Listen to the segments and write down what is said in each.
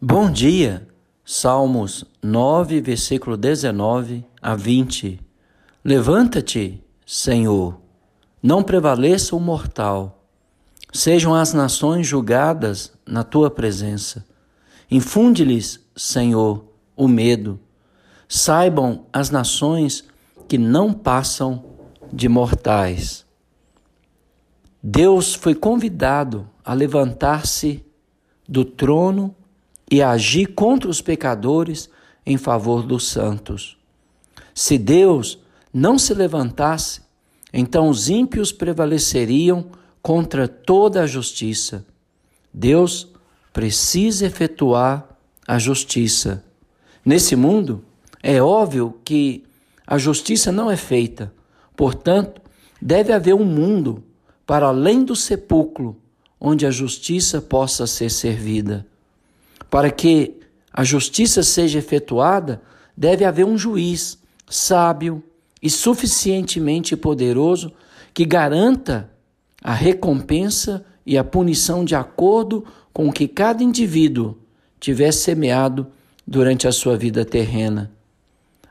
Bom dia, Salmos 9, versículo 19 a 20. Levanta-te, Senhor, não prevaleça o mortal. Sejam as nações julgadas na tua presença. Infunde-lhes, Senhor, o medo. Saibam as nações que não passam de mortais. Deus foi convidado a levantar-se do trono e agir contra os pecadores em favor dos santos. Se Deus não se levantasse, então os ímpios prevaleceriam contra toda a justiça. Deus precisa efetuar a justiça. Nesse mundo, é óbvio que a justiça não é feita, portanto, deve haver um mundo para além do sepulcro onde a justiça possa ser servida. Para que a justiça seja efetuada, deve haver um juiz sábio e suficientemente poderoso que garanta a recompensa e a punição de acordo com o que cada indivíduo tiver semeado durante a sua vida terrena.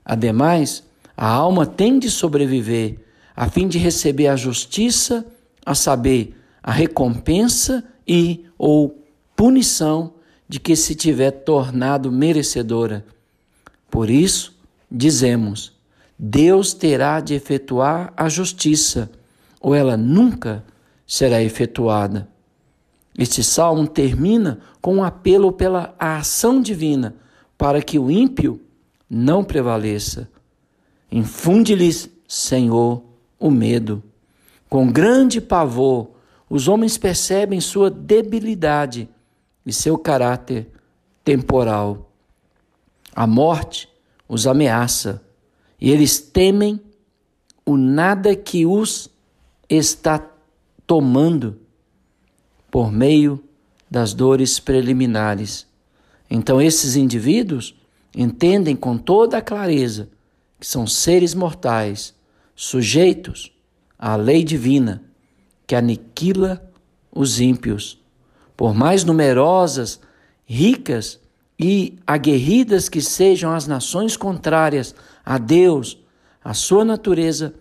Ademais, a alma tem de sobreviver a fim de receber a justiça, a saber, a recompensa e ou punição de que se tiver tornado merecedora. Por isso, dizemos: Deus terá de efetuar a justiça, ou ela nunca será efetuada. Este salmo termina com um apelo pela ação divina para que o ímpio não prevaleça. Infunde-lhes, Senhor, o medo. Com grande pavor, os homens percebem sua debilidade e seu caráter temporal. A morte os ameaça e eles temem o nada que os está tomando por meio das dores preliminares. Então, esses indivíduos entendem com toda a clareza que são seres mortais, sujeitos à lei divina que aniquila os ímpios por mais numerosas, ricas e aguerridas que sejam as nações contrárias a Deus, a sua natureza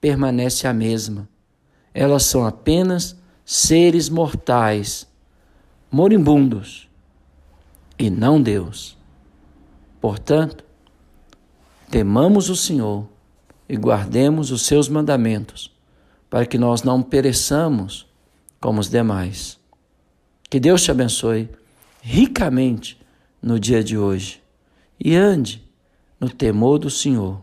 permanece a mesma. Elas são apenas seres mortais, moribundos, e não Deus. Portanto, temamos o Senhor e guardemos os seus mandamentos, para que nós não pereçamos como os demais. Que Deus te abençoe ricamente no dia de hoje. E ande no temor do Senhor